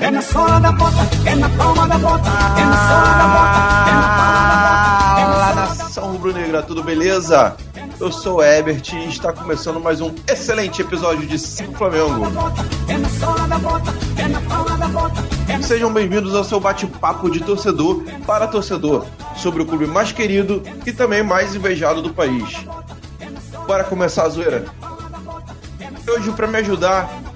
É na sola da bota, é na palma da bota, é na sola da bota, é na palma da bota. É Fala nação rubro-negra, tudo beleza? Eu sou o Ebert e está começando mais um excelente episódio de Cinco Flamengo. É é é Sejam bem-vindos ao seu bate-papo de torcedor para torcedor sobre o clube mais querido e também mais invejado do país. Bora começar a zoeira? Hoje, para me ajudar,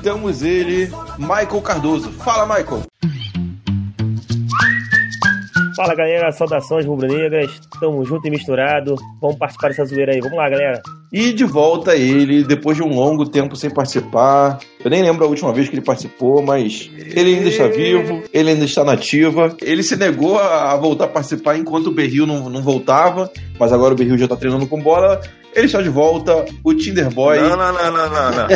temos ele, Michael Cardoso. Fala, Michael! Fala galera, saudações rubro-negras, tamo junto e misturado, vamos participar dessa zoeira aí, vamos lá galera. E de volta ele, depois de um longo tempo sem participar. Eu nem lembro a última vez que ele participou, mas ele ainda está vivo, ele ainda está nativa. Ele se negou a voltar a participar enquanto o Berril não, não voltava, mas agora o Berril já está treinando com bola. Ele está de volta, o Tinder Boy. Não, não, não, não, não, não.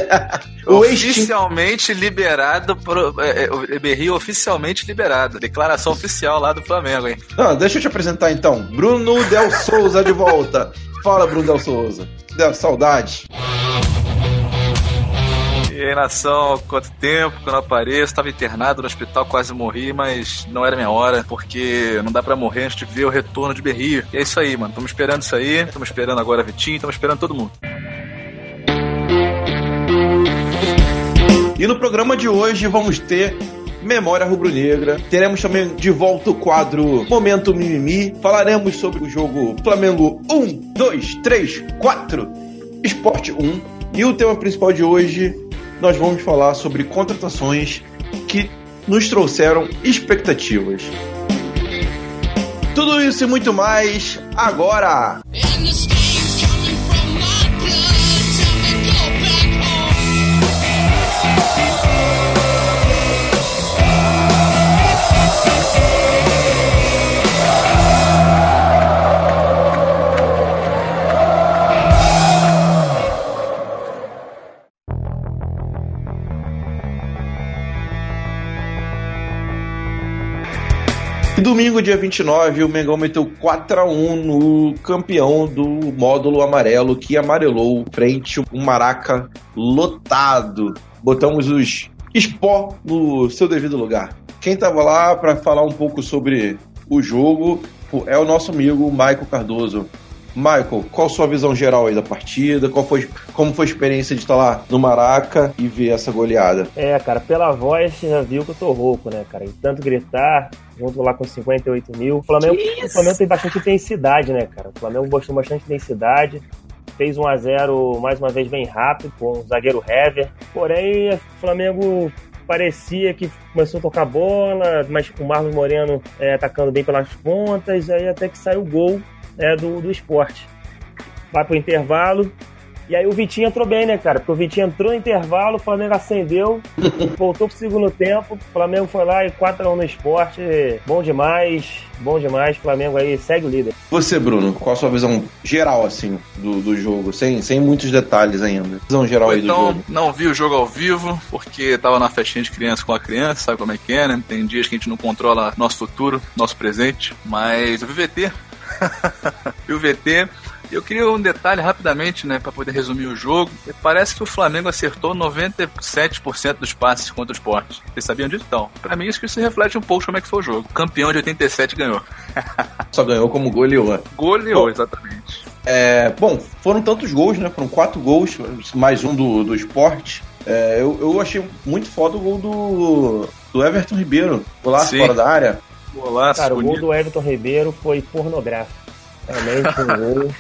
Oficialmente liberado, pro, é, é, oficialmente liberado. Declaração oficial lá do Flamengo, hein? Não, deixa eu te apresentar então. Bruno Del Souza de volta. Fala, Bruno Del Souza. Del, saudade. E aí, nação, quanto tempo que eu não apareço? Tava internado no hospital, quase morri, mas não era minha hora, porque não dá pra morrer antes de ver o retorno de Berrio. E é isso aí, mano. Tamo esperando isso aí. Tamo esperando agora Vitinho, tamo esperando todo mundo. E no programa de hoje vamos ter Memória Rubro-Negra. Teremos também de volta o quadro Momento Mimimi. Falaremos sobre o jogo Flamengo 1, 2, 3, 4, Esporte 1. E o tema principal de hoje, nós vamos falar sobre contratações que nos trouxeram expectativas. Tudo isso e muito mais agora! Domingo, dia 29, o Mengão meteu 4x1 no campeão do módulo amarelo, que amarelou frente um Maraca lotado. Botamos os Spó no seu devido lugar. Quem tava lá para falar um pouco sobre o jogo é o nosso amigo Michael Cardoso. Michael, qual a sua visão geral aí da partida? Qual foi, como foi a experiência de estar lá no Maraca e ver essa goleada? É, cara, pela voz você já viu que eu tô rouco, né, cara, e tanto gritar, junto lá com 58 mil. O Flamengo, o Flamengo tem bastante intensidade, né, cara, o Flamengo mostrou bastante intensidade. Fez 1 a 0 mais uma vez bem rápido, com o zagueiro Hever. Porém, o Flamengo parecia que começou a tocar bola, mas com o Marlon Moreno é, atacando bem pelas pontas, aí até que saiu o gol né, do, do esporte. Vai pro intervalo. E aí o Vitinho entrou bem, né, cara? Porque o Vitinho entrou no intervalo, o Flamengo acendeu, voltou pro segundo tempo, o Flamengo foi lá e 4x1 no esporte. Bom demais, bom demais. Flamengo aí segue o líder. Você, Bruno, qual a sua visão geral, assim, do, do jogo? Sem, sem muitos detalhes ainda. Visão geral aí do Então, jogo. não vi o jogo ao vivo, porque tava na festinha de criança com a criança, sabe como é que é, né? Tem dias que a gente não controla nosso futuro, nosso presente. Mas eu vi o VT. Vi o VT. Eu queria um detalhe rapidamente, né, para poder resumir o jogo. Parece que o Flamengo acertou 97% dos passes contra o esporte. Vocês sabiam disso? Então, pra mim isso que se reflete um pouco como é que foi o jogo. O campeão de 87 ganhou. Só ganhou como goleou. Goleou, Bom. exatamente. É, bom, foram tantos gols, né? Foram quatro gols, mais um do, do esporte. É, eu, eu achei muito foda o gol do, do Everton Ribeiro. Golaço Sim. fora da área. Golaço, Cara, o gol bonito. do Everton Ribeiro foi pornográfico. Realmente um gol.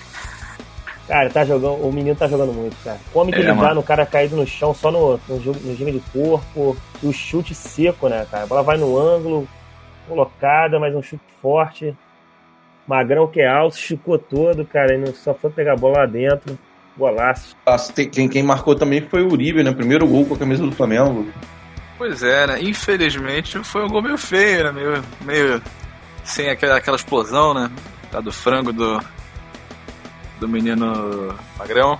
Cara, tá jogando, o menino tá jogando muito, cara. Como que É, ele mano. no cara caído no chão só no, no, jogo, no giro de corpo, e o chute seco, né, cara? A bola vai no ângulo, colocada, mas um chute forte. Magrão que é alto, esticou todo, cara, e não, só foi pegar a bola lá dentro. Golaço. Ah, Quem, quem marcou também foi o Uribe, né? Primeiro gol com a camisa do Flamengo. Pois é, né? Infelizmente foi um gol meio feio, né? Meio, meio sem aquela, aquela explosão, né? Tá do frango do, do menino Magrão.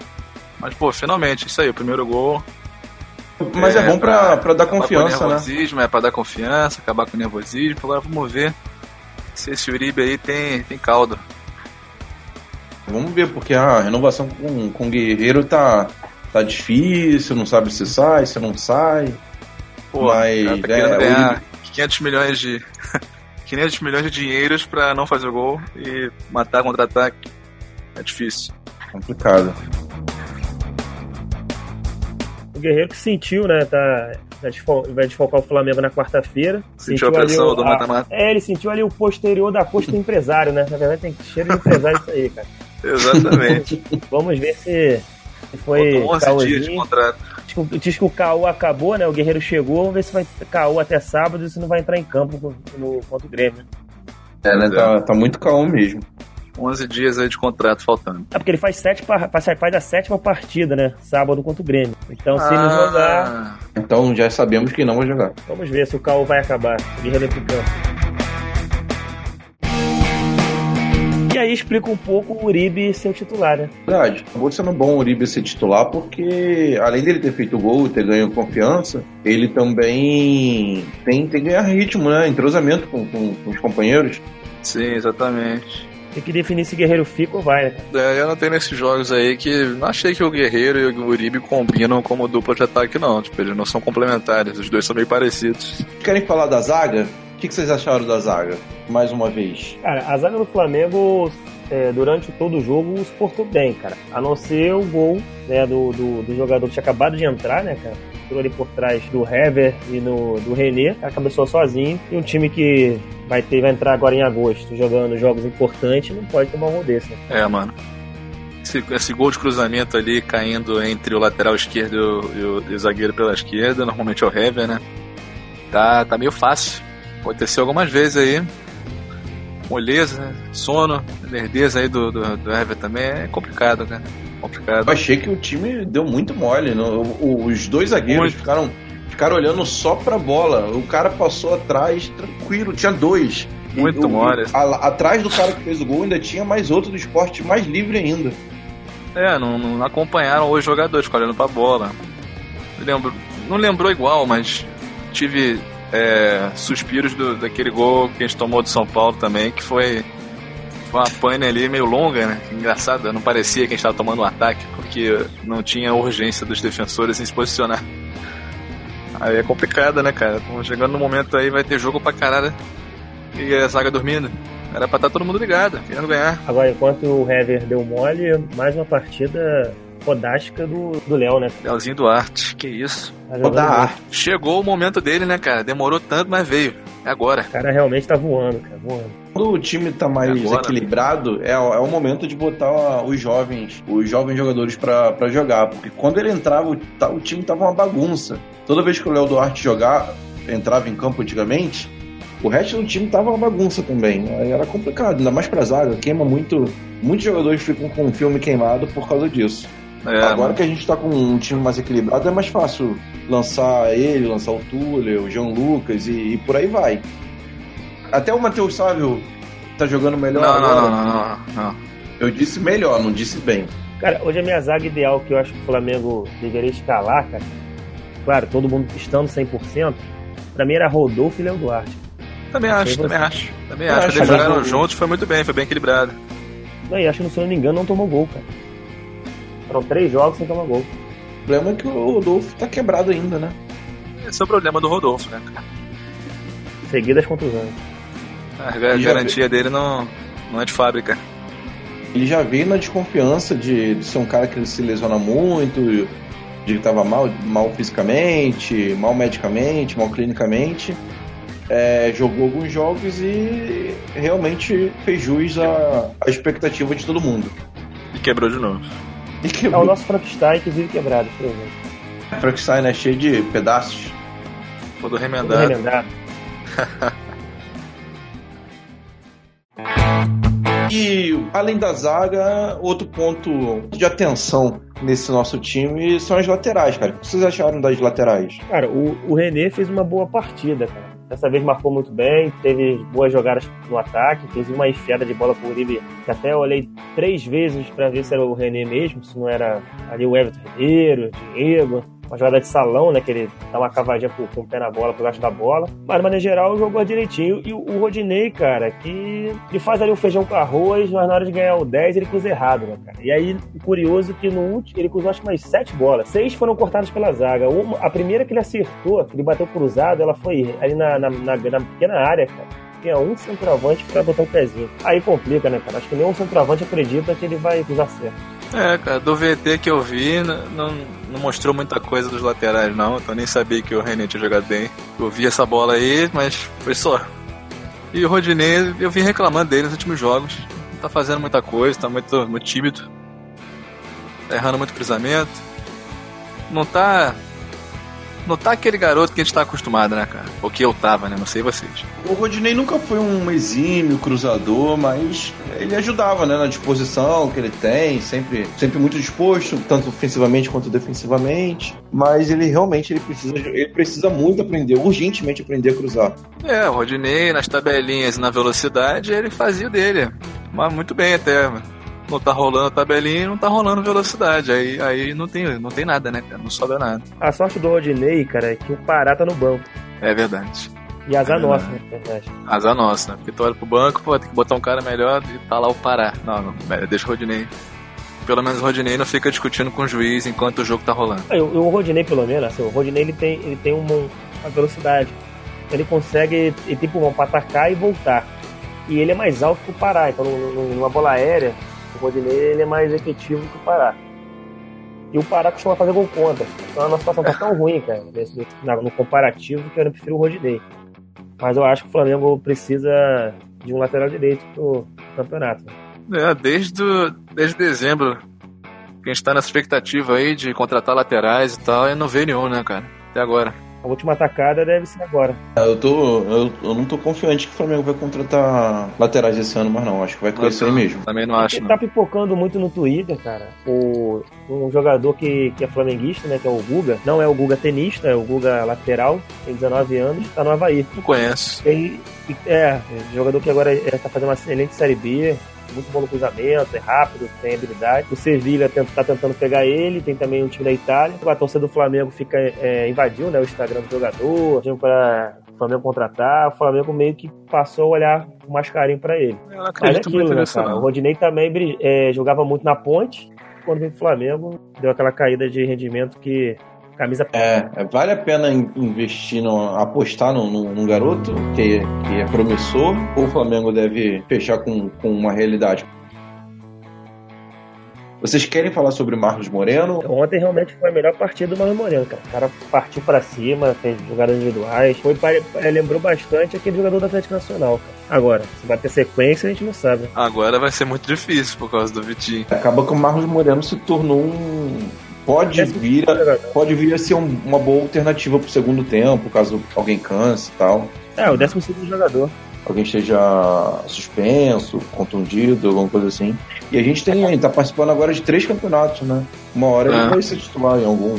Mas, pô, finalmente, isso aí, o primeiro gol. Mas é, bom pra, pra dar confiança, com o né? nervosismo, é pra dar confiança, acabar com o nervosismo. Agora vamos ver se esse Uribe aí tem, tem caldo. Vamos ver, porque a renovação com, com o Guerreiro tá, tá difícil, não sabe se sai, se não sai. Pô, Mas, tá é, querendo o ganhar 500 milhões de. 500 milhões de dinheiros pra não fazer gol e matar contra-ataque. É difícil. Complicado. O Guerreiro que sentiu, né? Tá, vai desfalcar o Flamengo na quarta-feira. Sentiu a pressão ali o- do mata-mata. É, ele sentiu ali o posterior da costa do empresário, né? Na verdade tem cheiro de empresário isso aí, cara. Exatamente. Vamos ver se, se foi Faltam 11 dias de contrato. Diz que o- Diz que o caô acabou, né? O Guerreiro chegou. Vamos ver se vai caô até sábado e se não vai entrar em campo no, contra o Grêmio. É, né? Tá, tá muito calmo mesmo. 11 dias aí de contrato faltando. É porque ele faz, sete, faz faz a sétima partida, né? Sábado contra o Grêmio. Então, se ele jogar, Ah, Então já sabemos que não vai jogar. vamos ver se o caô vai acabar. O Guerreiro em campo. Explica um pouco o Uribe ser o titular, né? Verdade. Acabou sendo bom o Uribe ser titular porque, além dele ter feito gol, ter ganho confiança, ele também tem, tem que ganhar ritmo, né? Entrosamento com, com, com os companheiros. sim, exatamente. Tem que definir se Guerreiro fica ou vai, né? É, eu notei nesses jogos aí que não achei que o Guerreiro e o Uribe combinam como dupla de ataque, não. Tipo, eles não são complementares, os dois são meio parecidos. Querem falar da zaga? O que, que vocês acharam da zaga? Mais uma vez. Cara, a zaga do Flamengo, é, durante todo o jogo, se portou bem, cara. A não ser o gol né, do, do, do jogador que tinha acabado de entrar, né, cara? Entrou ali por trás do Hever e no, do René, cara, cabeçou sozinho. E um time que vai ter, vai entrar agora em agosto, jogando jogos importantes, não pode tomar um gol desse, né? É, mano. Esse, esse gol de cruzamento ali caindo entre o lateral esquerdo e o, e o- e o zagueiro pela esquerda, normalmente é o Hever, né? Tá, tá meio fácil. Aconteceu algumas vezes aí. Moleza, né? sono, lerdeza aí do, do, do Hever também é complicado, cara. Complicado. Eu achei que o time deu muito mole. não? Os dois zagueiros Muito. ficaram, ficaram olhando só pra bola. O cara passou atrás tranquilo, tinha dois. Muito mole. atrás do cara que fez o gol ainda tinha mais outro do esporte mais livre ainda. É, não, não acompanharam os jogadores, ficaram olhando pra bola. Lembro, não lembrou igual, mas tive é, suspiros do, daquele gol que a gente tomou do São Paulo também, que foi, uma pane ali meio longa, né? Engraçado, não parecia que a gente estava tomando um ataque, porque não tinha urgência dos defensores em se posicionar. Aí é complicado, né, cara? Chegando no momento aí, vai ter jogo pra caralho e a zaga dormindo. Era pra estar todo mundo ligado, querendo ganhar. Agora, enquanto o Hever deu mole, mais uma partida fodástica do do Léo, né? Leozinho Duarte, que isso. Vou jogando dar bem. arte. Chegou o momento dele, né, cara? Demorou tanto, mas veio. É agora. O cara realmente tá voando, cara, voando. Quando o time tá mais Agora. equilibrado, é, é o momento de botar os jovens, os jovens jogadores pra pra jogar. Porque quando ele entrava, o, o time tava uma bagunça. Toda vez que o Léo Duarte jogar, entrava em campo antigamente, o resto do time tava uma bagunça também. Aí era complicado, ainda mais pra zaga. Queima muito. Muitos jogadores ficam com o filme queimado por causa disso. É, Agora mano. que a gente tá com um time mais equilibrado, é mais fácil lançar ele, lançar o Túlio, o João Lucas e, e por aí vai. Até o Matheus Sávio tá jogando melhor Não, não, agora. não, não, não, não. Eu disse melhor, não disse bem. Cara, hoje a minha zaga ideal que eu acho que o Flamengo deveria escalar, cara. Claro, todo mundo estando 100%. Pra mim era Rodolfo e Léo Duarte. Também acho, também acho. Também Eu acho. acho Eles jogaram juntos, foi muito bem, foi bem equilibrado. Não, e acho que, se eu não me engano, não tomou gol, cara. Foram três jogos sem tomar gol. O problema é que o Rodolfo tá quebrado ainda, né? Esse é o problema do Rodolfo, né, cara? Seguidas contusões. A garantia dele não, não é de fábrica. Ele já veio na desconfiança de, de ser um cara que se lesiona muito, de que tava mal, mal fisicamente, mal medicamente, mal clinicamente. É, jogou alguns jogos e realmente fez jus à, à expectativa de todo mundo. E quebrou de novo. É o nosso Frankenstein que vive quebrado, por exemplo. Frankenstein é cheio de pedaços. Todo remendado. remendado. E além da zaga, outro ponto de atenção nesse nosso time são as laterais, cara. O que vocês acharam das laterais? Cara, o, o René fez uma boa partida, cara. Dessa vez marcou muito bem, teve boas jogadas no ataque, inclusive uma enfiada de bola pro Uribe, que até eu olhei três vezes pra ver se era o René mesmo, se não era ali o Everton Ribeiro, Diego. Uma jogada de salão, né? Que ele dá uma cavadinha com, com o pé na bola, por baixo da bola. Mas, de maneira geral, jogou direitinho. E o, o Rodinei, cara, que ele faz ali o feijão com arroz, mas na hora de ganhar o 10, ele cruza errado, né, cara? E aí, curioso é que no último, ele cruzou acho que mais sete bolas. Seis foram cortadas pela zaga. Uma, a primeira que ele acertou, ele bateu cruzado, ela foi ali na, na, na, na pequena área, cara tinha um centroavante pra botar o pezinho. Aí complica, né, cara? Acho que nenhum centroavante acredita que ele vai cruzar certo. É, cara, do VT que eu vi, não, não mostrou muita coisa dos laterais, não. Então nem sabia que o René tinha jogado bem. Eu vi essa bola aí, mas foi só. E o Rodinei, eu vim reclamando dele nos últimos jogos. Não tá fazendo muita coisa, tá muito, muito tímido. Tá errando muito cruzamento. Não tá. Não tá aquele garoto que a gente tá acostumado, né, cara? Ou que eu tava, né? Não sei vocês. O Rodinei nunca foi um exímio cruzador, mas ele ajudava, né, na disposição que ele tem, sempre, sempre muito disposto, tanto ofensivamente quanto defensivamente. Mas ele realmente ele precisa, ele precisa muito aprender, urgentemente aprender a cruzar. É, o Rodinei nas tabelinhas e na velocidade, ele fazia o dele. Mas muito bem até. Não tá rolando a tabelinha e não tá rolando velocidade. Aí, aí não, tem, não tem nada, né, cara? Não sobra nada. A sorte do Rodinei, cara, é que o Pará tá no banco. É verdade. E azar É nossa, né? Verdade. Azar nossa, né? Porque tu olha pro banco, pô, tem que botar um cara melhor e tá lá o Pará. Não, não, deixa o Rodinei. Pelo menos o Rodinei não fica discutindo com o juiz enquanto o jogo tá rolando. Eu- eu- o Rodinei, pelo menos, assim, o Rodinei ele tem, ele tem uma, uma velocidade. Ele consegue, ele tem pulmão pra atacar e voltar. E ele é mais alto que o Pará, então num- num- numa bola aérea, o Rodinei ele é mais efetivo que o Pará. E o Pará costuma fazer gol contra. Então a nossa situação tá tão ruim, cara, nesse- no comparativo, que eu não prefiro o Rodinei. Mas eu acho que o Flamengo precisa de um lateral direito pro campeonato. É, desde, o- desde dezembro que a gente tá nessa expectativa aí de contratar laterais e tal, e não veio nenhum, né, cara? Até agora. A última atacada deve ser agora. Eu, tô, eu, eu não tô confiante que o Flamengo vai contratar laterais esse ano, mas não. Acho que vai com isso aí mesmo. Também não acho, Ele não. tá pipocando muito no Twitter, cara. O, um jogador que, que é flamenguista, né? Que é o Guga. Não é o Guga tenista, é o Guga lateral. Tem 19 anos, tá no Havaí. Não conheço. Tem, é, jogador que agora é, tá fazendo uma excelente Série B. Muito bom no cruzamento, é rápido, tem habilidade. O Sevilha tenta, tá tentando pegar ele, tem também um time da Itália. A torcida do Flamengo fica, é, invadiu né, o Instagram do jogador, pediu para o Flamengo contratar. O Flamengo meio que passou a olhar com mais carinho pra ele. Eu Mas é acredito muito aquilo, né, cara? O. Rodinei também é, jogava muito na ponte. Quando veio pro Flamengo, deu aquela caída de rendimento que camisa É, é, vale a pena in- investir, no, apostar num, num- num garoto que, que é promissor ou o Flamengo deve fechar com, com uma realidade? Vocês querem falar sobre Marcos Moreno? Ontem realmente foi a melhor partida do Marlon Moreno, cara. O cara partiu pra cima, fez jogadas individuais. Foi, é, lembrou bastante aquele jogador do Atlético Nacional, cara. Agora, se vai ter sequência, a gente não sabe. Agora vai ser muito difícil por causa do Vitinho. Acaba que o Marcos Moreno se tornou um. Pode vir a, Jogador. pode vir a ser um- uma boa alternativa pro segundo tempo, caso alguém canse e tal. É, o 12 segundo jogador. Alguém esteja suspenso, contundido, alguma coisa assim. E a gente tem, ele tá participando agora de três campeonatos, né? Uma hora É. ele vai ser titular em algum.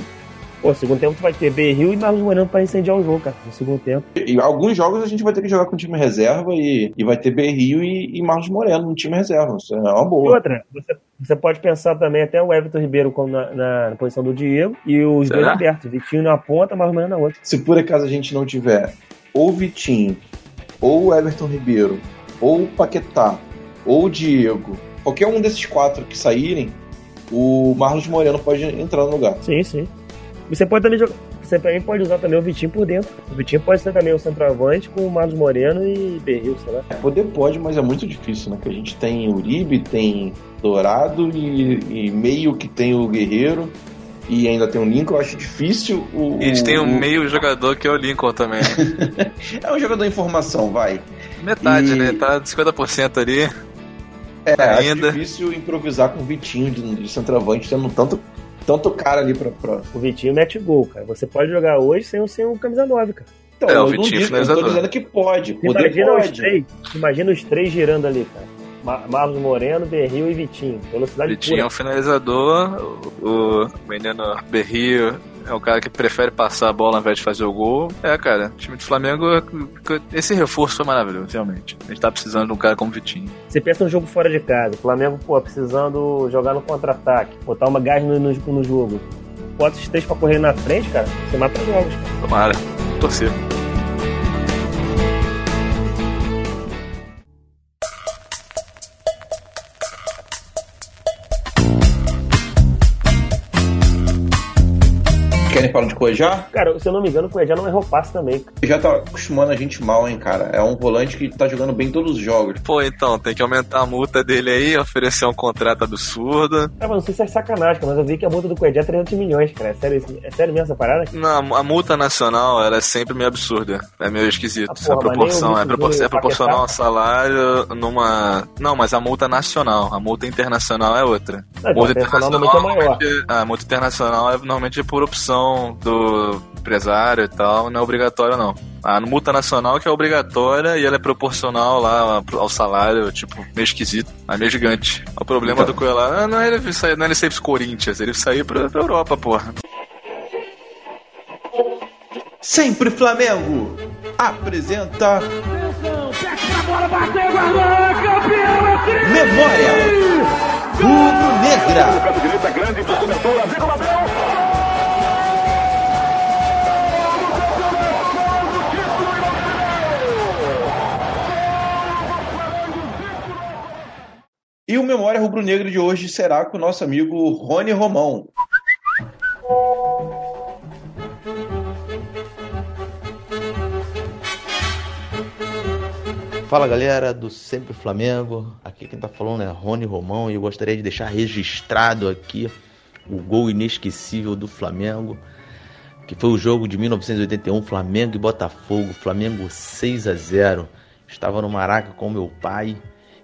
Pô, segundo tempo tu vai ter Berril e Marlon Moreno pra incendiar o jogo, cara. No segundo tempo. E alguns jogos a gente vai ter que jogar com time reserva e, e vai ter Berrio e, e Marcos Moreno no time reserva. Isso é uma E boa. outra, você, você pode pensar também até o Everton Ribeiro como na, na- na posição do Diego e os Será? dois abertos. Vitinho na ponta, Marlon Moreno na outra. Se por acaso a gente não tiver ou Vitinho, ou Everton Ribeiro, ou Paquetá, ou Diego, qualquer um desses quatro que saírem, o Marlos Moreno pode entrar no lugar. Sim, sim. E Você pode também jogar. Você também pode usar também o Vitinho por dentro. O Vitinho pode ser também o centroavante com o Marlos Moreno e Berril, sei lá. É, Poder pode, mas é muito difícil, né? Que a gente tem Uribe, tem Dourado e, e meio que tem o Guerreiro e ainda tem o Lincoln. Eu acho difícil o. E eles têm um o- meio jogador que é o Lincoln também. É um jogador em formação, vai. Metade, E- né? Tá 50% ali. É, Ainda. acho difícil improvisar com o Vitinho de, de centroavante, tendo tanto, tanto cara ali pra. pra... O Vitinho mete gol, cara. Você pode jogar hoje sem, o- sem o camisa 9, cara. Então, É, o eu, Vitinho digo, eu tô finalizador. dizendo que pode. Poder Imagina os pode. três. Imagina os três girando ali, cara. Ma- Marlos Moreno, Berril e Vitinho. Velocidade Vitinho é pura. um finalizador, o, o menino Berrio é o cara que prefere passar a bola ao invés de fazer o gol. É, cara, o time do Flamengo, esse reforço foi maravilhoso, realmente. A gente tá precisando de um cara como Vitinho. Você pensa num jogo fora de casa. O Flamengo, pô, precisando jogar no contra-ataque. Botar uma gás no, no, no jogo. bota esses três pra correr na frente, cara, você mata os jogos. cara. Tomara. Torcer. Querem falar de Cuejá? Cara, se eu não me engano, o Cuejá não errou passe também. cara. Já tá acostumando a gente mal, hein, cara. É um volante que tá jogando bem todos os jogos. Pô, então, tem que aumentar a multa dele aí, oferecer um contrato absurdo. Ah, mas não sei se é sacanagem, cara, mas eu vi que a multa do Cuejá é 300 milhões, cara. É sério, isso- é sério mesmo essa parada? Não, a multa nacional, ela é sempre meio absurda. É meio esquisito. Ah, porra, a proporção é, propor- é proporcional ao salário numa... Não, mas a multa nacional. A multa internacional é outra. Não, então, a internacional normalmente é maior. A multa internacional é normalmente por opção do empresário e tal, não é obrigatório não. A multa nacional que é obrigatória e ela é proporcional lá ao salário, tipo, meio esquisito, mas meio gigante. O problema Então. do Coelho não é ele sair, não é ele sair pros Corinthians, ele sair pra, pra Europa, porra. Sempre Flamengo apresenta Memória Rubro Negra. Grande o. E o Memória Rubro-Negra de hoje será com o nosso amigo Rony Romão. Fala galera do Sempre Flamengo, aqui quem tá falando é Rony Romão e eu gostaria de deixar registrado aqui o gol inesquecível do Flamengo, que foi o jogo de 1981, Flamengo e Botafogo, Flamengo 6 a 0. Estava no Maraca com meu pai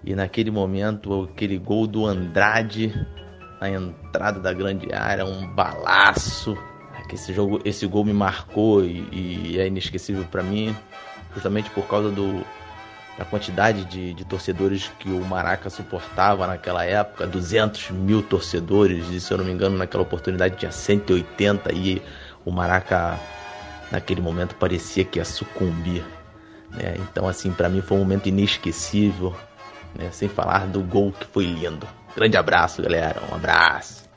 e naquele momento aquele gol do Andrade na entrada da grande área, um balaço. Esse jogo, esse gol me marcou e, e é inesquecível para mim, justamente por causa do da quantidade de, de torcedores que o Maraca suportava naquela época, 200 mil torcedores, e se eu não me engano, naquela oportunidade tinha 180 e o Maraca naquele momento parecia que ia sucumbir. Né? Então, assim, para mim foi um momento inesquecível, né? sem falar do gol que foi lindo. Grande abraço, galera, um abraço.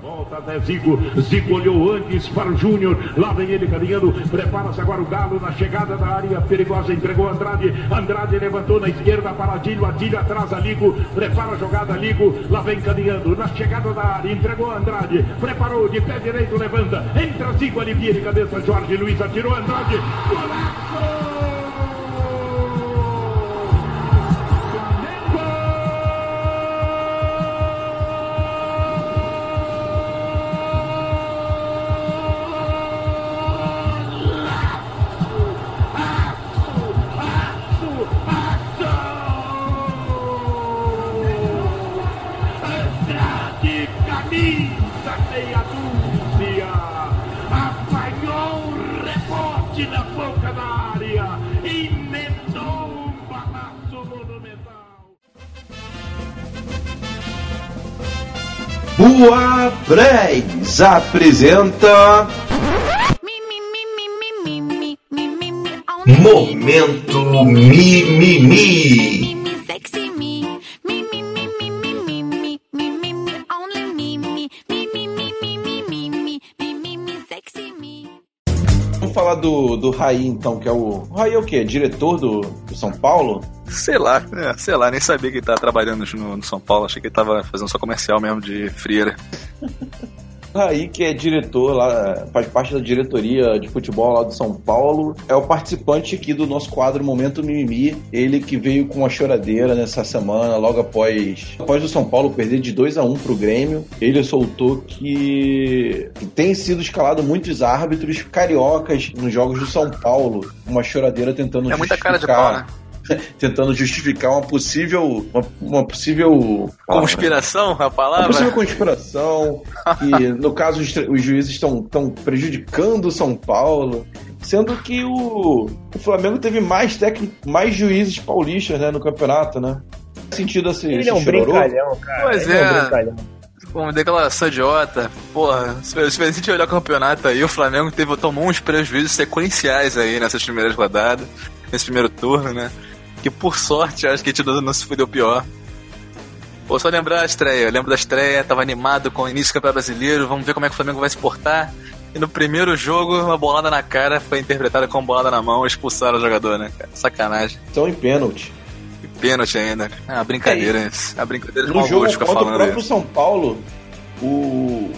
Volta até Zico. Zico olhou antes para o Júnior. Lá vem ele caminhando. Prepara-se agora o Galo na chegada da área perigosa. Entregou Andrade. Andrade levantou na esquerda para Adílio. Adílio atrás a Ligo. Prepara a jogada Ligo. Lá vem caminhando na chegada da área. Entregou Andrade. Preparou de pé direito. Levanta. Entra Zico. Alivia de cabeça. Jorge Luiz atirou Andrade. Golaço! Me, me, me, sexy me. Vamos falar do, do Raí, então, que é o. O Raí é o quê? Diretor do, do São Paulo? Sei lá, é, sei lá, nem sabia que ele tava trabalhando no, no São Paulo, achei que ele tava fazendo só comercial mesmo de frieira. O Raí, que é diretor lá, faz parte da diretoria de futebol lá do São Paulo, é o participante aqui do nosso quadro Momento Mimimi. Ele que veio com uma choradeira nessa semana, logo após, após o São Paulo perder de 2 a 1 pro Grêmio. Ele soltou que, tem sido escalado muitos árbitros cariocas nos jogos do São Paulo. Uma choradeira tentando É muita cara de pau, né? tentando justificar uma possível. Uma, uma possível. Conspiração, a Uma palavra? possível conspiração. que, no caso, os, os juízes estão estão prejudicando o São Paulo. Sendo que o, o Flamengo teve mais técnico, mais juízes paulistas né, no campeonato, né? Faz sentido assim. Ele é um chororô? brincalhão, cara. Pois Ele é. um é. brincalhão. Uma declaração idiota. Porra, se, se a gente olhar o campeonato aí, o Flamengo teve, tomou uns prejuízos sequenciais aí nessas primeiras rodadas, nesse primeiro turno, né? Que por sorte, acho que a gente não, se fudeu pior. Pô, só lembrar a estreia. Eu lembro da estreia, tava animado com o início do Campeonato Brasileiro, vamos ver como é que o Flamengo vai se portar. E no primeiro jogo, uma bolada na cara foi interpretada como bolada na mão, expulsaram o jogador, né, cara? Sacanagem. Estão em pênalti. E pênalti ainda. É uma brincadeira isso. É uma brincadeira de No mau jogo gosto ficar falando próprio isso. São Paulo, o,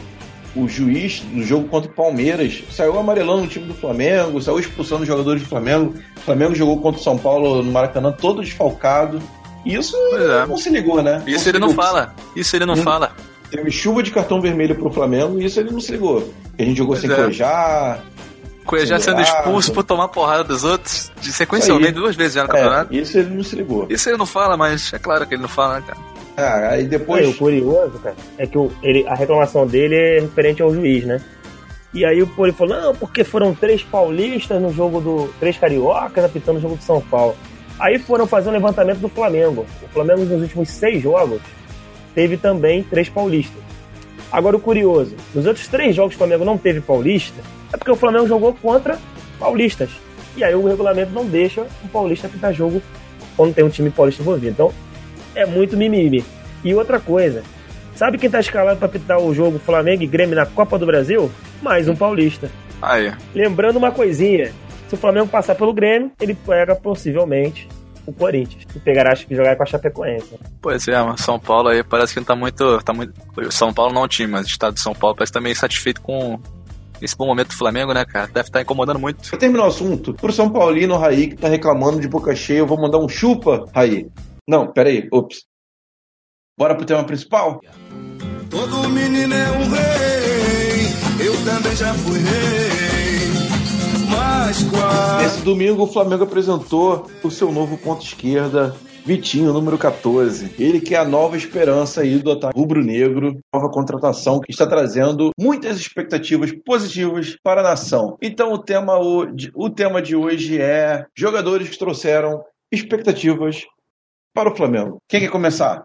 o juiz do jogo contra o Palmeiras saiu amarelando o time do Flamengo, saiu expulsando os jogadores do Flamengo. O Flamengo jogou contra o São Paulo no Maracanã todo desfalcado. E isso é. não se ligou, né? Isso se ele não ligou. fala. Isso ele não Hum. fala. Teve chuva de cartão vermelho pro Flamengo e isso ele não se ligou. A gente jogou Pois sem é. Cuejá sendo expulso por tomar porrada dos outros, de sequencialmente, duas vezes já no É, campeonato. isso ele não se ligou. Isso ele não fala, mas é claro que ele não fala, né, cara? Ah, aí depois. Aí, o curioso, cara, é que o, ele, a reclamação dele é referente ao juiz, né? E aí o Poli falou, não, porque foram três paulistas no jogo do. três cariocas apitando o jogo do São Paulo. Aí foram fazer um levantamento do Flamengo. O Flamengo, nos últimos seis jogos, teve também três paulistas. Agora o curioso, nos outros três jogos que o Flamengo não teve paulista, é porque o Flamengo jogou contra paulistas. E aí o regulamento não deixa um paulista apitar jogo quando tem um time paulista envolvido. Então, é muito mimimi. E outra coisa, sabe quem tá escalado para apitar o jogo Flamengo e Grêmio na Copa do Brasil? Mais um paulista. Aí. Lembrando uma coisinha, se o Flamengo passar pelo Grêmio, ele pega possivelmente o Corinthians, que pegará acho que jogar com a Chapecoense. Pois é, mano. São Paulo aí parece que não tá muito. Tá muito... São Paulo não é um time, mas o estado de São Paulo parece também satisfeito com esse bom momento do Flamengo, né, cara? Deve estar incomodando muito. Pra terminar o assunto, pro São Paulino, Raí, que tá reclamando de boca cheia, eu vou mandar um chupa, Raí. Não, pera aí, ops. Bora pro tema principal? Todo menino é um rei, eu também já fui rei. Mas qual? Nesse domingo, o Flamengo apresentou o seu novo ponto esquerda, Vitinho, número 14. Ele que é a nova esperança aí do ataque rubro-negro, nova contratação que está trazendo muitas expectativas positivas para a nação. Então o tema, o, o tema de hoje é jogadores que trouxeram expectativas para o Flamengo. Quem quer começar?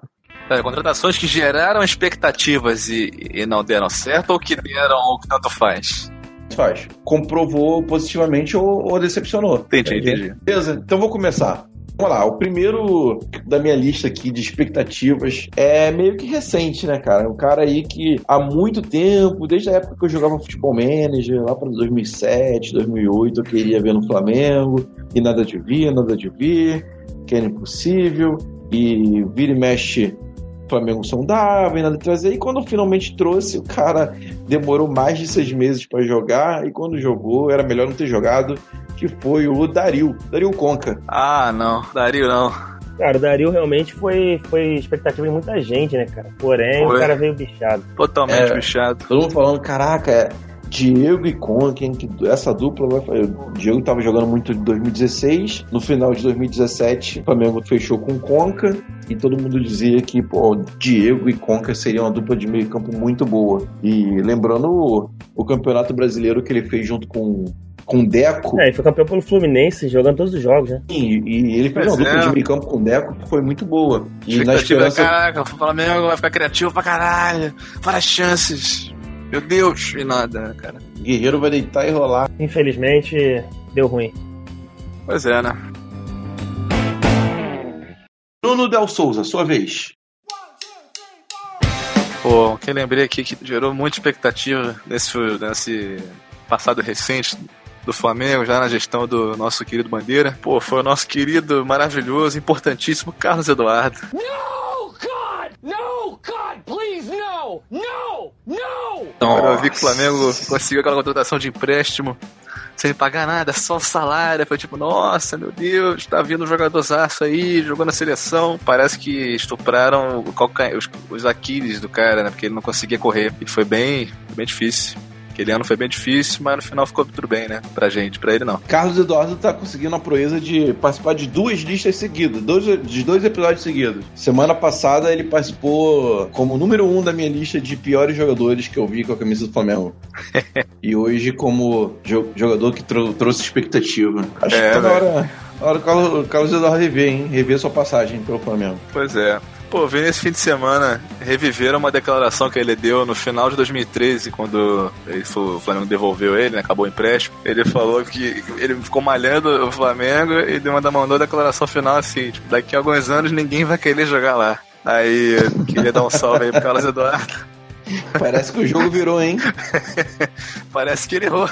É, contratações que geraram expectativas e, e não deram certo ou que deram ou que tanto faz? Faz. Comprovou positivamente ou, ou decepcionou. Entendi, entendi. Beleza, então vou começar. Vamos lá, o primeiro da minha lista aqui de expectativas é meio que recente, né, cara? Um cara aí que há muito tempo, desde a época que eu jogava futebol manager, lá para 2007, 2008, eu queria ver no Flamengo, e nada de vir, nada de vir, que era impossível, e vira e mexe o Flamengo sondava e nada de trazer. E quando finalmente trouxe, o cara demorou mais de seis meses para jogar. E quando jogou, era melhor não ter jogado. Que foi o Dario, Dario Conca. Ah, não. Dario não. Cara, o Dario realmente foi, foi expectativa de muita gente, né, cara? Porém, Foi. o cara veio bichado. Totalmente É. bichado. Todo mundo falando, caraca, é Diego e Conca, hein, que essa dupla vai fazer. O Diego tava jogando muito em 2016. No final de 2017, o Flamengo fechou com Conca. E todo mundo dizia que, pô, Diego e Conca seriam uma dupla de meio campo muito boa. E lembrando o, o campeonato brasileiro que ele fez junto com, com o Deco. É, ele foi campeão pelo Fluminense, jogando todos os jogos, né? E, e ele fez uma dupla é. de meio campo com o Deco que foi muito boa. E na Expectativa, esperança. caraca, o Flamengo vai ficar criativo pra caralho. Várias chances. Meu Deus. E nada, né, cara. Guerreiro vai deitar e rolar. Infelizmente, deu ruim. Pois é, né? Bruno Del Souza, sua vez. Pô, que eu lembrei aqui que gerou muita expectativa nesse, nesse passado recente do Flamengo, já na gestão do nosso querido Bandeira. Pô, foi o nosso querido, maravilhoso, importantíssimo Carlos Eduardo. No, God! No, God, please, no! No! No! Quando eu vi que o Flamengo conseguiu aquela contratação de empréstimo sem pagar nada, só o salário. Foi tipo, nossa, meu Deus, tá vindo um jogadorzaço aí, jogando na seleção. Parece que estupraram calca- os, os Aquiles do cara, né? Porque ele não conseguia correr. E foi bem, bem difícil. Aquele ano foi bem difícil, mas no final ficou tudo bem, né? Pra gente, pra ele não. Carlos Eduardo tá conseguindo a proeza de participar de duas listas seguidas, dois, de dois episódios seguidos. Semana passada ele participou como número um da minha lista de piores jogadores que eu vi com a camisa do Flamengo. e hoje como jo- jogador que trou- trouxe expectativa. Acho É, que tá na velho. hora, na hora o Carlos, o Carlos Eduardo rever, hein? Rever sua passagem pelo Flamengo. Pois é. Pô, vi nesse fim de semana reviveram uma declaração que ele deu no final de 2013, quando ele o Flamengo devolveu ele, né, acabou o empréstimo. Ele falou que ele ficou malhando o Flamengo e mandou a declaração final assim: tipo, daqui a alguns anos ninguém vai querer jogar lá. Aí, queria dar um salve aí pro Carlos Eduardo. Parece que o jogo virou, hein? Parece que ele errou.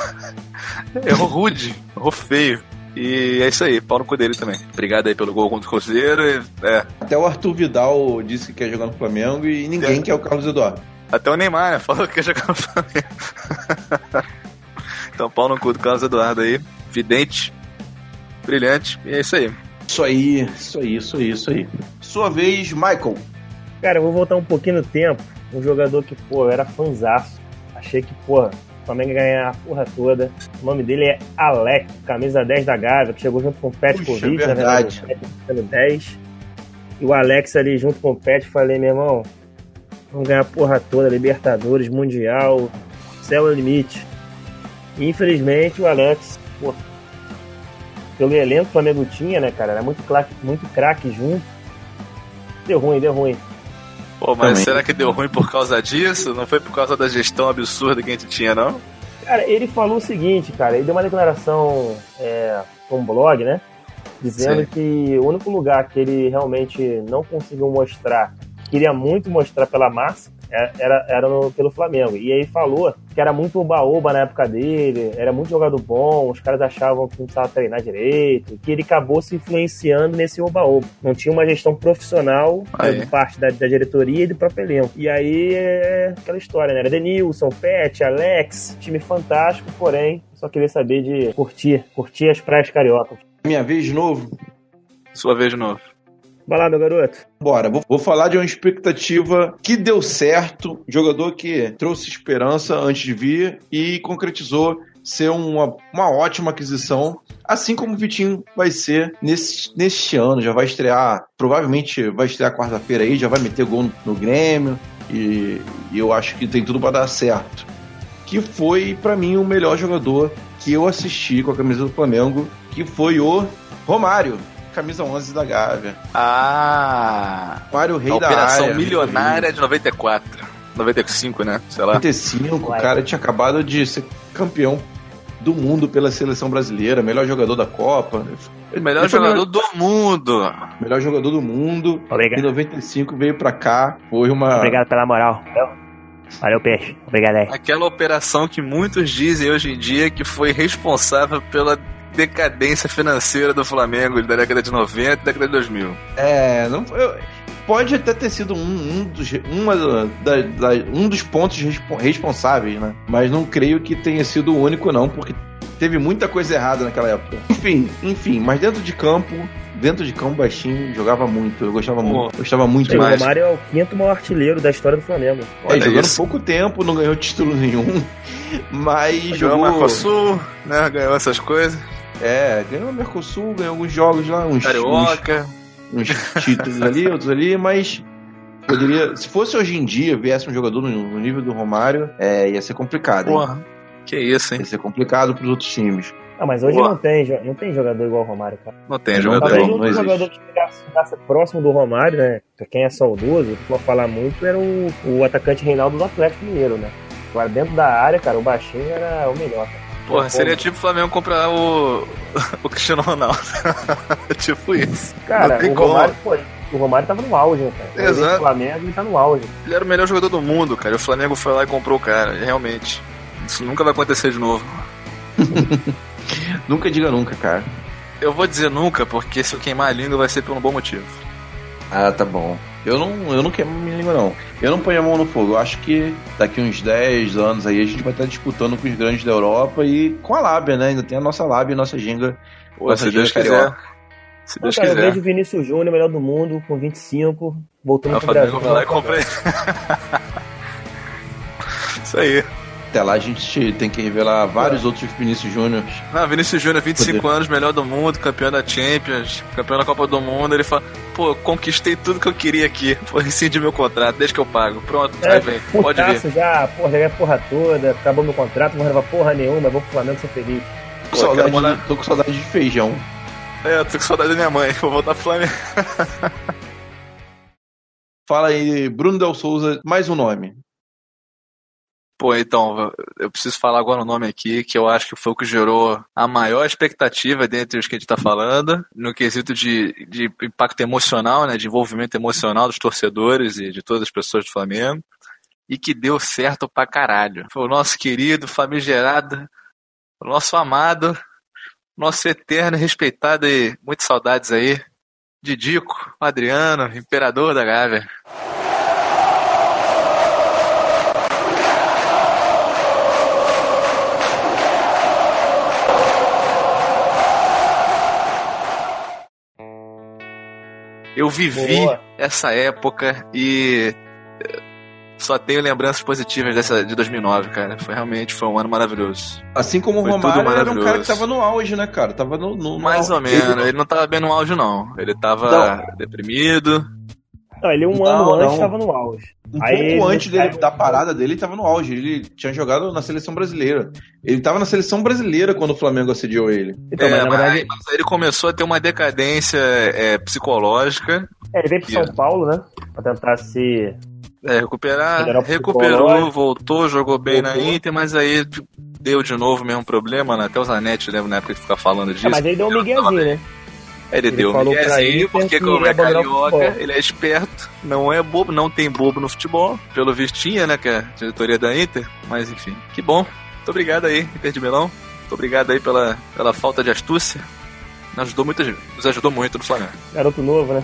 Errou rude, errou feio. E é isso aí, pau no cu dele também. Obrigado aí pelo gol contra o Cruzeiro. e- É, Até o Arthur Vidal disse que quer jogar no Flamengo e ninguém É. quer o Carlos Eduardo. até o Neymar, né? Falou que ia jogar no Flamengo. então, pau no cu do Carlos Eduardo aí. Vidente, brilhante. E é isso aí. Isso aí, isso aí, isso aí, isso aí. Sua vez, Michael. Cara, eu vou voltar um pouquinho no tempo. Um jogador que, pô, eu era fanzaço. Achei que, pô, o Flamengo ganhar a porra toda. O nome dele é Alex, camisa 10 da Gávea, que chegou junto com o Pet Puxa, Covid, na verdade. verdade. o Pet sendo 10. E o Alex ali junto com o Pet, falei, meu irmão, vamos ganhar a porra toda, Libertadores, Mundial, céu é o limite. E infelizmente o Alex, pô, pelo elenco que o Flamengo tinha, né, cara, era muito craque muito craque junto. Deu ruim, deu ruim. Pô, mas Também. será que deu ruim por causa disso? Não foi por causa da gestão absurda que a gente tinha, não? Cara, ele falou o seguinte, cara, ele deu uma declaração é, com um blog, né? Dizendo Sim. que o único lugar que ele realmente não conseguiu mostrar, queria muito mostrar pela massa, era, era no- pelo Flamengo. E aí falou que era muito oba-oba na época dele, era muito jogador bom, os caras achavam que não precisava treinar direito, que ele acabou se influenciando nesse oba-oba. Não tinha uma gestão profissional Aí. de parte da, da diretoria e do próprio elenco. E aí é aquela história, né? Era Denilson, Pet, Alex, time fantástico, porém, só queria saber de curtir, curtir as praias cariocas. Minha vez de novo. Sua vez de novo. Vai lá, meu garoto. Bora, vou, vou falar de uma expectativa que deu certo, jogador que trouxe esperança antes de vir e concretizou ser uma, uma ótima aquisição, assim como o Vitinho vai ser nesse, neste ano, já vai estrear, provavelmente vai estrear quarta-feira aí, já vai meter gol no, no Grêmio e, e eu acho que tem tudo para dar certo. Que foi pra mim o melhor jogador que eu assisti com a camisa do Flamengo, que foi o Romário, camisa 11 da Gávea. Ah! Romário, rei da operação área, milionária de 94. 95, né? Sei lá. 95, o cara tinha acabado de ser campeão do mundo pela seleção brasileira, melhor jogador da Copa, O melhor jogador do mundo. melhor jogador do mundo. Em Obrigado. 95 veio pra cá, foi uma Obrigado pela moral. Valeu, peixe. Obrigado aí. Aquela operação que muitos dizem hoje em dia que foi responsável pela decadência financeira do Flamengo da década de 90 e década de 2000. É, não foi- eu- pode até ter sido um, um dos, uma da- da- um dos pontos respo- responsáveis, né? Mas não creio que tenha sido o único, não, porque teve muita coisa errada naquela época. Enfim, enfim, mas dentro de campo, dentro de campo baixinho, jogava muito. Eu gostava Pô, muito. Gostava muito O demais. demais. Romário é o quinto maior artilheiro da história do Flamengo. É, Olha jogando isso. pouco tempo, não ganhou título nenhum. Mas Ganhou o jogou. Mercosul, né? Ganhou essas coisas. É, ganhou o Mercosul, ganhou alguns jogos lá, uns, uns, Carioca. uns títulos ali, outros ali, mas poderia. Se fosse hoje em dia, viesse um jogador no, no nível do Romário, é, ia ser complicado. hein? Porra. Que isso, hein? Ia ser complicado pros outros times. Ah, mas hoje Boa. não tem, não tem jogador igual o Romário, cara. Não tem Não jogador. tem. Talvez o não único existe. jogador que chegasse próximo do Romário, né? Pra quem é saudoso, que pode falar muito, era o, o atacante Reinaldo do Atlético Mineiro, né? Agora, dentro da área, cara, o baixinho era o melhor. Cara. Porra, seria tipo o Flamengo comprar o, o Cristiano Ronaldo. tipo isso. Cara, o. Romário, pô, o Romário tava no auge, cara? Exato. O Flamengo ele tá no auge. Ele era o melhor jogador do mundo, cara. E o Flamengo foi lá e comprou o cara. Realmente. Isso nunca vai acontecer de novo. Nunca diga nunca, cara. Eu vou dizer nunca, porque se eu queimar a língua vai ser por um bom motivo. Ah, tá bom. Eu não, eu não queimo minha língua, não. Eu não ponho a mão no fogo. Eu acho que daqui uns 10 anos aí a gente vai estar disputando com os grandes da Europa e com a Lábia, né? Ainda tem a nossa Lábia e nossa ginga. Pô, Nossa se Deus ginga quiser. carioca. Se Pô, Deus cara, eu quiser. vejo o Vinícius Júnior, melhor do mundo, com 25, voltando pro Brasil. Vai lá e compra. Isso aí. Até lá a gente tem que revelar vários outros Vinícius Júnior. Não, Vinícius Júnior, 25 Poder. anos, melhor do mundo, campeão da Champions, campeão da Copa do Mundo. Ele fala, pô, conquistei tudo que eu queria aqui. Vou rescindir meu contrato, desde que eu pago. Pronto, É, aí vem, pode vir. já, porra, já a porra toda, acabou meu contrato, não vou levar porra nenhuma, vou pro Flamengo ser feliz. Tô com, Pô, saudade quero morar- de, tô com saudade de feijão. É, eu tô com saudade da minha mãe, vou voltar pro Flamengo. Fala aí, Bruno Del Souza, mais um nome. Pô, então, eu preciso falar agora o nome aqui, que eu acho que foi o que gerou a maior expectativa dentre os que a gente tá falando, no quesito de, de impacto emocional, né, de envolvimento emocional dos torcedores e de todas as pessoas do Flamengo, e que deu certo pra caralho. Foi o nosso querido, famigerado, o nosso amado, nosso eterno, respeitado e muitas saudades aí, Didico, Adriano, imperador da Gávea. Eu vivi Boa. essa época e eh, só tenho lembranças positivas dessa de 2009, cara. Foi realmente foi um ano maravilhoso. Assim como o Foi tudo Romário era um cara que tava no auge, né, cara? Tava no. no- no Mais ou menos. Ele não tava bem no auge, não. Ele tava deprimido. Não, ele um Não, ano antes não. estava no auge. Um Aí pouco ele antes dele, da parada dele, ele tava no auge. Ele tinha jogado na seleção brasileira. Ele tava na seleção brasileira quando o Flamengo assediou ele. Então, É, mas na mas, verdade, mas aí ele começou a ter uma decadência é, psicológica. é, ele veio pro São Paulo, né? Pra tentar se. É, recuperar, recuperou, psicológico. voltou, jogou bem na Voltou. Inter, mas aí deu de novo o mesmo problema, né? Até o Zanetti lembra na época de ficar falando disso. Ah, mas ele deu um miguezinho, né? Aí ele, Ele deu um falou pra miguezinho, porque que como é carioca, ele é esperto, não é bobo, não tem bobo no futebol. Pelo visto tinha, né, que é a diretoria da Inter, mas enfim. Que bom. Muito obrigado aí, Inter de Milão. Muito obrigado aí pela, pela falta de astúcia. Nos ajudou muito, nos ajudou muito no Flamengo. Garoto novo, né?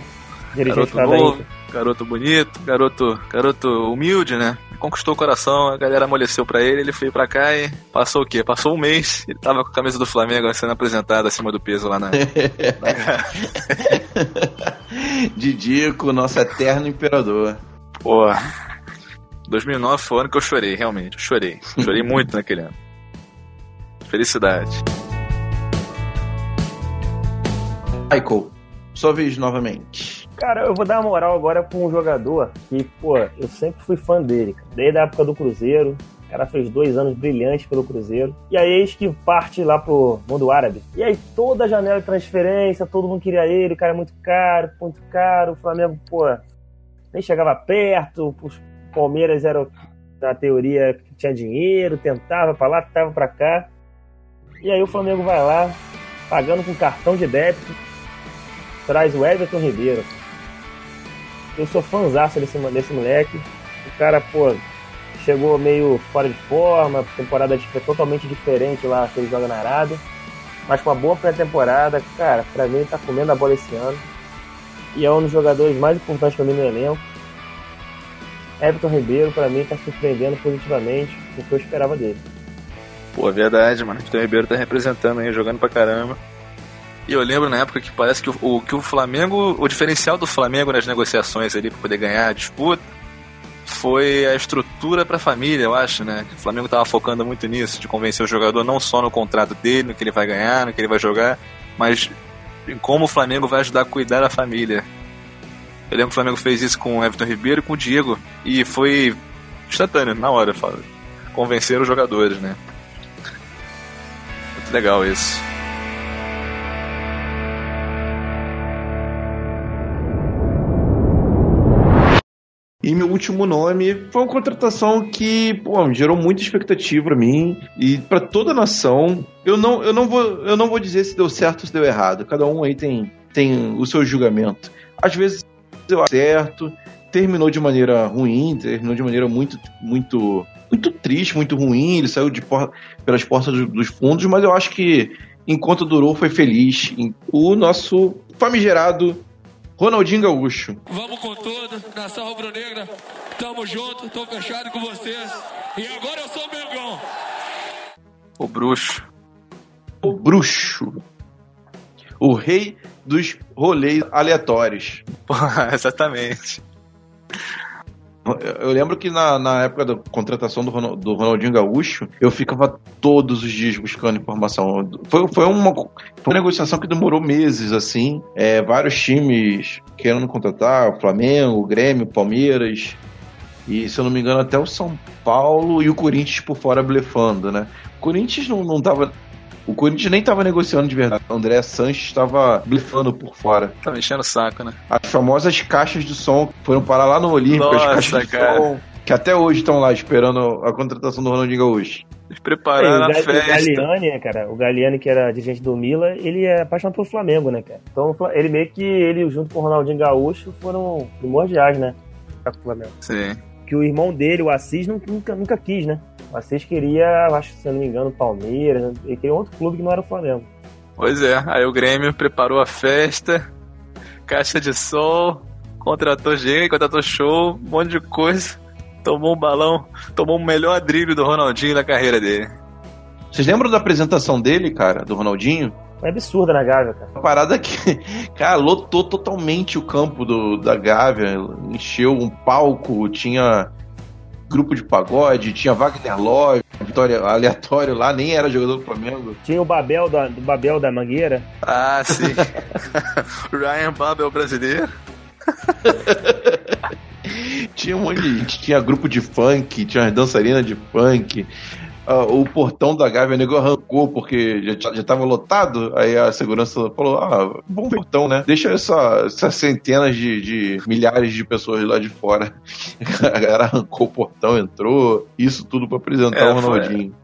Dirigente Garoto da novo, Inter. Garoto bonito, garoto, garoto humilde, né? Conquistou o coração, a galera amoleceu pra ele, ele foi pra cá e passou o quê? Passou um mês, ele tava com a camisa do Flamengo sendo apresentado acima do peso lá na. Didico, nosso eterno imperador. Pô. 2009 foi o ano que eu chorei, realmente. Eu chorei. Chorei muito naquele ano. Felicidade. Michael, sua vez novamente. Cara, eu vou dar uma moral agora pra um jogador que, pô, eu sempre fui fã dele. Desde a época do Cruzeiro. Cara fez dois anos brilhantes pelo Cruzeiro. E aí, eis que parte lá pro mundo árabe. E aí, toda a janela de transferência, todo mundo queria ele. O cara é muito caro, muito caro. O Flamengo, pô, nem chegava perto. Os Palmeiras eram, na teoria, que tinha dinheiro, tentava pra lá, tentava pra cá. E aí, o Flamengo vai lá, pagando com cartão de débito, traz o Everton Ribeiro. Eu sou fãzaço desse, desse moleque. O cara, pô, chegou meio fora de forma, temporada totalmente diferente lá que ele joga na Arábia. Mas com uma boa pré-temporada, cara, pra mim ele tá comendo a bola esse ano. E é um dos jogadores mais importantes pra mim no elenco. Everton Ribeiro, pra mim, tá surpreendendo positivamente o que eu esperava dele. Pô, é verdade, mano. O Ribeiro tá representando aí, jogando pra caramba. E eu lembro na época que parece que o, o- que o Flamengo, o diferencial do Flamengo nas negociações ali pra poder ganhar a disputa foi a estrutura pra família, eu acho, né? O Flamengo tava focando muito nisso, de convencer o jogador não só no contrato dele, no que ele vai ganhar, no que ele vai jogar, mas em como o Flamengo vai ajudar a cuidar da família. Eu lembro que o Flamengo fez isso com o Everton Ribeiro e com o Diego, e foi instantâneo, na hora, fala. Convencer os jogadores, né? Muito legal isso. E meu último nome foi uma contratação que, pô, gerou muita expectativa pra mim e pra toda a nação. Eu não, eu não vou, eu não vou dizer se deu certo ou se deu errado. Cada um aí tem, tem o seu julgamento. Às vezes deu certo, terminou de maneira ruim, terminou de maneira muito, muito, muito triste, muito ruim. Ele saiu de por- pelas portas do- dos fundos, mas eu acho que enquanto durou foi feliz. O nosso famigerado Ronaldinho Gaúcho. Vamos com tudo, nação rubro-negra. Tamo junto, tô fechado com vocês. E agora eu sou o Mengão. O bruxo. o bruxo. O rei dos rolês aleatórios. Pô, exatamente. Eu- lembro que na, na época da contratação do, Ronal- do Ronaldinho Gaúcho, eu ficava todos os dias buscando informação. Foi, foi, uma, foi uma negociação que demorou meses, assim. É, vários times querendo contratar, o Flamengo, o Grêmio, o Palmeiras. E, se eu não me engano, até o São Paulo e o Corinthians por fora blefando, né? O Corinthians não, não tava. O Corinthians nem tava negociando de verdade. O André Sanches estava blefando por fora. Tá me enchendo o saco, né? As famosas caixas de som foram parar lá no Olímpico, as Nossa, caixas de cara. som que até hoje estão lá esperando a contratação do Ronaldinho Gaúcho. Eles prepararam o, a Ga- o festa. Galliani, né, cara? O Galliani, que era dirigente do Mila, ele é apaixonado pelo Flamengo, né, cara? Então, ele meio que, ele junto com o Ronaldinho Gaúcho, foram primordiais, né? Pra Flamengo. Sim. Que o irmão dele, o Assis, nu- nunca, nunca quis, né? O Assis queria, acho que se eu não me engano, o Palmeiras, né? ele queria outro clube que não era o Flamengo. Pois é, aí o Grêmio preparou a festa, caixa de som, contratou gente, contratou show, um monte de coisa. Tomou um balão, tomou o melhor drible do Ronaldinho na carreira dele. Vocês lembram da apresentação dele, cara, do Ronaldinho? É absurda na Gávea, cara. Uma parada que, cara, lotou totalmente o campo do, da Gávea, encheu um palco, tinha grupo de pagode, tinha Wagner Love, vitória aleatório lá, nem era jogador do Flamengo. Tinha o Babel da, do Babel da Mangueira. Ah, sim. Ryan Babel brasileiro. Tinha um monte de, tinha grupo de funk, tinha as dançarinas de funk. Ah, o portão da Gávea nego arrancou porque já, já tava lotado. Aí a segurança falou: Ah, bom portão, né? Deixa essa, essas centenas de, de milhares de pessoas lá de fora. A galera arrancou o portão, entrou. Isso tudo pra apresentar É, o foi. Ronaldinho.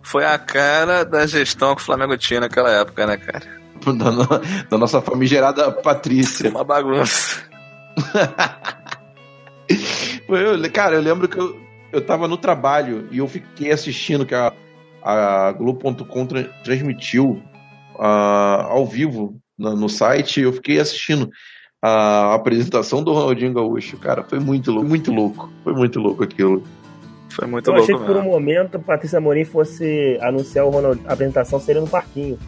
Foi a cara da gestão que o Flamengo tinha naquela época, né, cara? Da, no- da nossa famigerada Patrícia. Uma bagunça. Eu, cara, eu lembro que eu, eu tava no trabalho e eu fiquei assistindo que a, a Globo.com tra- transmitiu ah, ao vivo no, no site. Eu fiquei assistindo a apresentação do Ronaldinho Gaúcho. Cara, foi muito louco, muito louco. Foi muito louco aquilo. Foi muito Eu louco achei que por um mesmo. momento a Patrícia Morim fosse anunciar o Ronald, a apresentação seria no parquinho.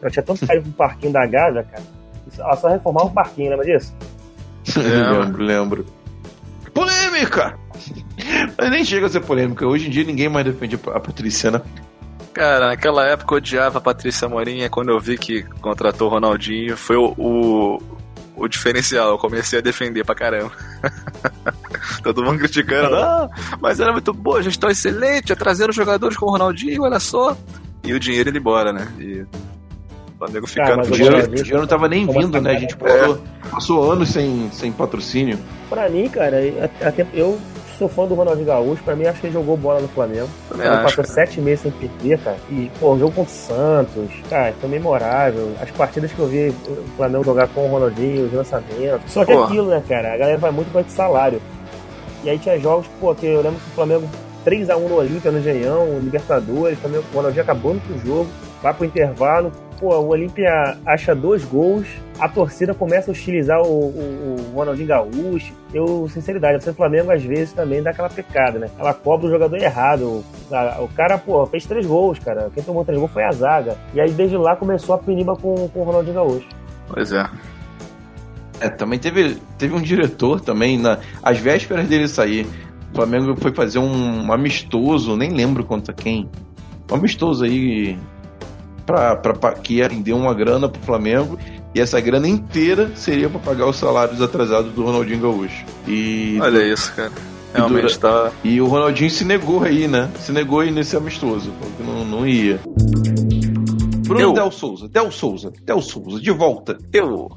Ela tinha tanto carinho pro parquinho da Gávea, cara. Ela só reformava o parquinho, lembra disso? lembro, lembro. Polêmica! Mas nem chega a ser polêmica. Hoje em dia ninguém mais defende a Patrícia, né? Cara, naquela época eu odiava a Patrícia Morim, e quando eu vi que contratou o Ronaldinho, foi o, o, o diferencial. Eu comecei a defender pra caramba. Todo mundo criticando, ah, mas era muito boa, gestão excelente, trazendo jogadores com o Ronaldinho, olha só. E o dinheiro indo embora, né? E o Flamengo ficando mas O dinheiro, Ronaldinho- o dinheiro não tava nem vindo, né? A gente passou, passou anos sem, sem patrocínio. Pra mim, cara, a- até- eu sou fã do Ronaldinho Gaúcho. Pra mim, acho que ele jogou bola no Flamengo. Também Ele acho, passou cara. sete meses sem perder, cara. E, pô, o jogo contra o Santos, cara, foi memorável. As partidas que eu vi o Flamengo jogar com o Ronaldinho, os lançamentos. Só que Pô. aquilo, né, cara? A galera vai muito com esse salário. E aí tinha jogos, pô, que eu lembro que o Flamengo 3x1 no Olímpia, no Engenhão, Libertadores, o Flamengo- o Ronaldinho acabando com o jogo, vai pro intervalo, pô, o Olímpia acha dois gols, a torcida começa a hostilizar o, o, o Ronaldinho Gaúcho. Eu, sinceridade, o Flamengo às vezes também dá aquela pecada, né? Ela cobra o jogador errado. O, a- o cara, pô, fez três gols, cara. Quem tomou três gols foi a zaga. E aí desde lá começou a peniba com, com o Ronaldinho Gaúcho. Pois é. É, também teve, teve um diretor também, na, às vésperas dele sair. O Flamengo foi fazer um amistoso, nem lembro contra quem. Um amistoso aí pra- que ia render uma grana pro Flamengo. E essa grana inteira seria pra pagar os salários atrasados do Ronaldinho Gaúcho. E, Olha isso, cara. Realmente tá. e o Ronaldinho se negou aí, né? Se negou aí nesse amistoso. Falou que não, não ia. Bruno Eu- Del Souza, Del Souza, Del Souza, de volta. Eu.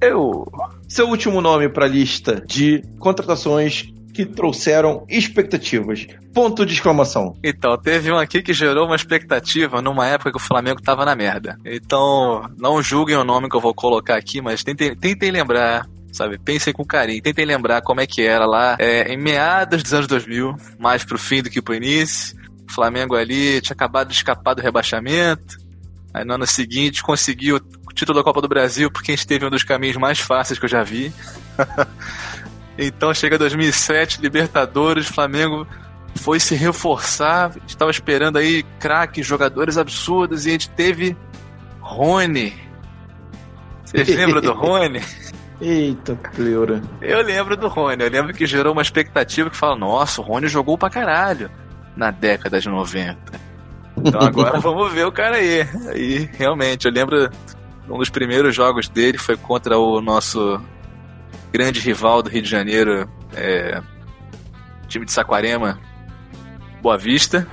Eu. Seu último nome para a lista de contratações que trouxeram expectativas. Ponto de exclamação. Então, teve um aqui que gerou uma expectativa numa época que o Flamengo tava na merda. Então, não julguem o nome que eu vou colocar aqui, mas tentem, tentem lembrar, sabe? Pensem com carinho, tentem lembrar como é que era lá é, em meados dos anos 2000, mais pro fim do que pro início. O Flamengo ali tinha acabado de escapar do rebaixamento. Aí no ano seguinte conseguiu o título da Copa do Brasil, porque a gente teve um dos caminhos mais fáceis que eu já vi. então chega 2007, Libertadores, Flamengo foi se reforçar, estava esperando aí craques, jogadores absurdos, e a gente teve Rony. Vocês lembram do Rony? Eita, pleura. Eu lembro do Rony, eu lembro que gerou uma expectativa que fala, nossa, o Rony jogou pra caralho na década de 90. Então agora vamos ver o cara aí. E realmente, eu lembro um dos primeiros jogos dele foi contra o nosso grande rival do Rio de Janeiro, é, time de Saquarema, Boa Vista.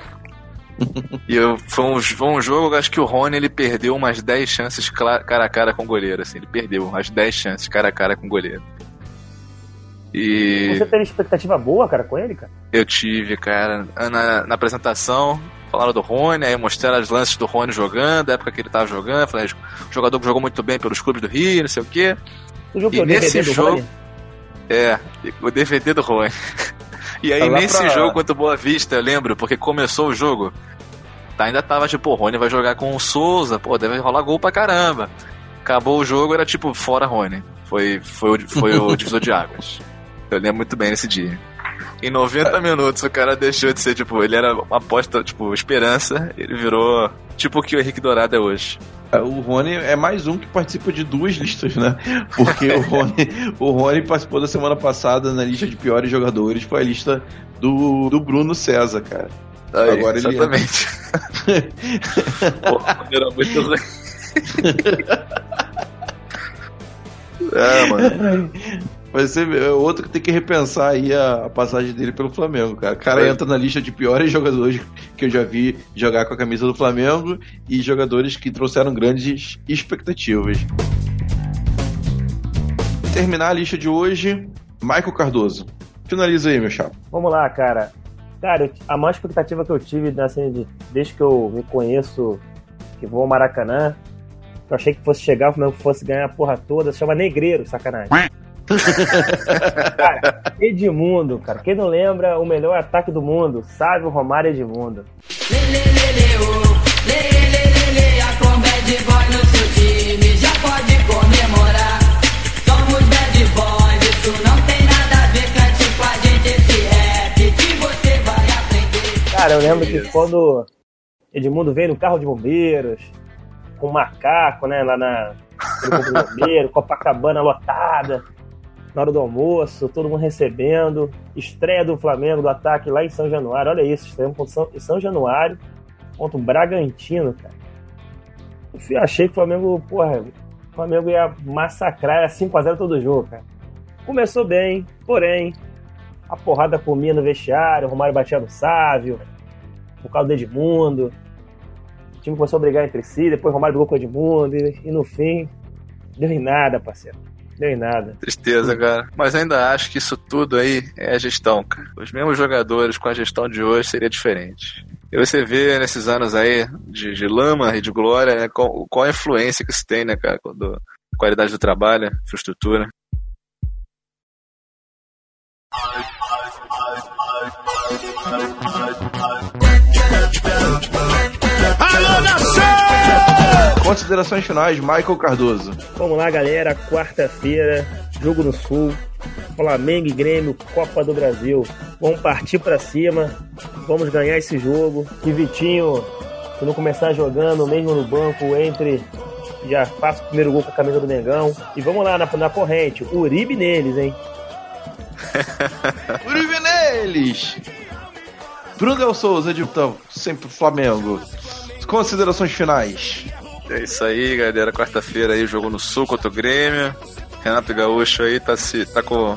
E eu, foi, um, foi um jogo, eu acho que o Rony ele perdeu umas 10 chances cara a cara com o goleiro. Assim, ele perdeu umas 10 chances cara a cara com o goleiro. E Você teve expectativa boa, cara, com ele, cara? eu tive, cara, na, na apresentação, falaram do Rony, aí mostraram os lances do Rony jogando, a época que ele tava jogando, falei, jogador que jogou muito bem pelos clubes do Rio, não sei o quê. Viu que E o nesse DVD jogo- Rony? É, o DVD do Rony. E aí, Tá nesse pra- jogo contra o Boa Vista, eu lembro, porque começou o jogo, tá, ainda tava tipo, o Rony vai jogar com o Souza, pô, deve rolar gol pra caramba. Acabou o jogo, era tipo, fora Rony. Foi, foi, o, foi o divisor de águas. Eu lembro muito bem nesse dia. Em 90 minutos, o cara deixou de ser, tipo, ele era uma aposta, tipo, esperança, ele virou tipo o que o Henrique Dourado é hoje. O Rony é mais um que participa de duas listas, né? Porque o Rony, o Rony participou da semana passada na lista de piores jogadores, foi a lista do, do Bruno César, cara. Aí, Agora ele- exatamente. Muito ruim. É, mano. Vai ser é outro que tem que repensar aí a, a passagem dele pelo Flamengo, cara. O cara É. entra na lista de piores jogadores que eu já vi jogar com a camisa do Flamengo e jogadores que trouxeram grandes expectativas. Terminar a lista de hoje, Michael Cardoso. Finaliza aí, meu chapa. Vamos lá, cara. Cara, a maior expectativa que eu tive assim, de- desde que eu me conheço, que vou ao Maracanã, eu achei que fosse chegar, o Flamengo fosse ganhar a porra toda, se chama Negreiro, sacanagem. Cara, Edmundo, cara, quem não lembra o melhor ataque do mundo, sabe o Romário Edmundo. A com bad boy no seu time já pode comemorar. Somos bad boys, isso não tem nada a ver. Cante com a gente esse rap que você vai aprender. Cara, eu lembro que quando Edmundo veio no carro de bombeiros, com macaco, né, lá na bombeiro, Copacabana lotada, na hora do almoço, todo mundo recebendo, estreia do Flamengo, do ataque lá em São Januário, olha isso, estreia contra São, São Januário, contra o Bragantino, cara. Eu achei que o Flamengo, porra, o Flamengo ia massacrar, era 5x0 todo jogo, cara. Começou bem, porém, a porrada comia no vestiário, o Romário batia no Sávio, por causa do Edmundo. O time começou a brigar entre si, depois o Romário brigou com o Edmundo, e, e no fim, deu em nada, parceiro. Deu em nada. Tristeza, cara. Mas ainda acho que isso tudo aí é a gestão, cara. Os mesmos jogadores com a gestão de hoje seria diferente. E você vê nesses anos aí de, de lama e de glória, né, qual, qual a influência que isso tem, né, cara? Quando, qualidade do trabalho, infraestrutura. Considerações finais, Michael Cardoso. Vamos lá, galera. Quarta-feira, jogo no Sul. Flamengo e Grêmio, Copa do Brasil. Vamos partir pra cima. Vamos ganhar esse jogo. Que Vitinho, se não começar jogando, mesmo no banco, entre. Já faça o primeiro gol com a camisa do Mengão. E vamos lá na, na corrente. Uribe neles, hein? Uribe neles! Bruno Del Souza, editor, sempre Flamengo. Considerações finais. É isso aí, galera. Quarta-feira aí, jogo no Sul contra o Grêmio. Renato Gaúcho aí tá, se, tá com.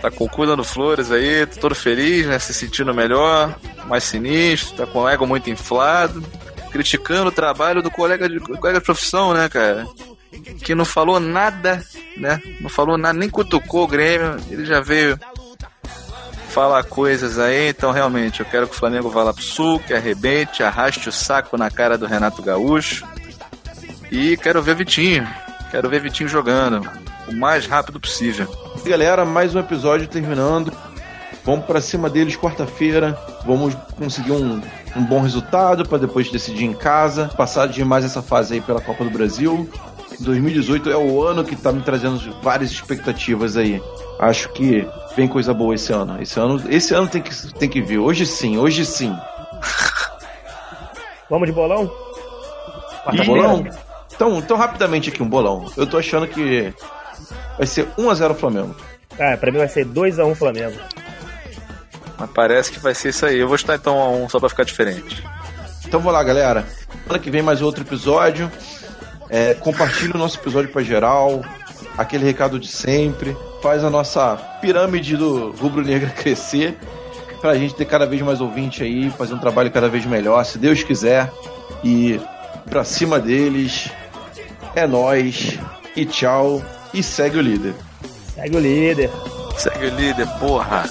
Tá com o cu dando flores aí, todo feliz, né? Se sentindo melhor, mais sinistro, tá com o ego muito inflado, criticando o trabalho do colega de, colega de profissão, né, cara? Que não falou nada, né? Não falou nada, nem cutucou o Grêmio, ele já veio falar coisas aí, então realmente eu quero que o Flamengo vá lá pro sul, que arrebente, arraste o saco na cara do Renato Gaúcho. E quero ver Vitinho. Quero ver Vitinho jogando o mais rápido possível. Galera, mais um episódio terminando. Vamos pra cima deles quarta-feira. Vamos conseguir um, um bom resultado para depois decidir em casa. Passar de mais essa fase aí pela Copa do Brasil. 2018 é o ano que tá me trazendo várias expectativas aí. Acho que vem coisa boa esse ano. Esse ano, esse ano tem que, tem que vir. Hoje sim, hoje sim. Vamos de bolão? Bolão? Então, então, rapidamente aqui, um bolão. Eu tô achando que vai ser 1x0 Flamengo. Ah, pra mim vai ser 2x1 Flamengo. Mas parece que vai ser isso aí. Eu vou estar então a um só pra ficar diferente. Então vou lá, galera. Semana que vem mais outro episódio. É, compartilha o nosso episódio pra geral. Aquele recado de sempre. Faz a nossa pirâmide do Rubro Negra crescer. Pra gente ter cada vez mais ouvinte aí. Fazer um trabalho cada vez melhor, se Deus quiser. E pra cima deles. É nós E tchau. E segue o líder. Segue o líder. Segue o líder, porra.